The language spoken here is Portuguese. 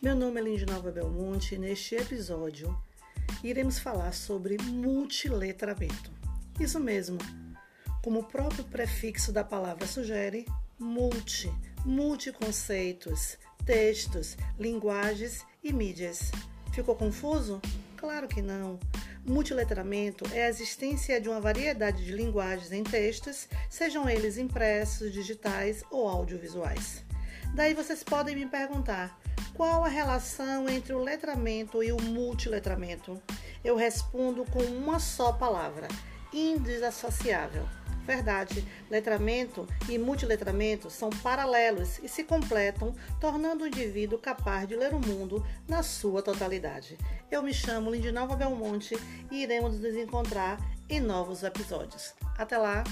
Meu nome é Lindinalva Belmonte e neste episódio iremos falar sobre multiletramento. Isso mesmo, como o próprio prefixo da palavra sugere, multi, multiconceitos, textos, linguagens e mídias. Ficou confuso? Claro que não. Multiletramento é a existência de uma variedade de linguagens em textos, sejam eles impressos, digitais ou audiovisuais. Daí vocês podem me perguntar qual a relação entre o letramento e o multiletramento. Eu respondo com uma só palavra: indissociável. Verdade, letramento e multiletramento são paralelos e se completam, tornando o indivíduo capaz de ler o mundo na sua totalidade. Eu me chamo Lindinalva Belmonte e iremos nos encontrar em novos episódios. Até lá!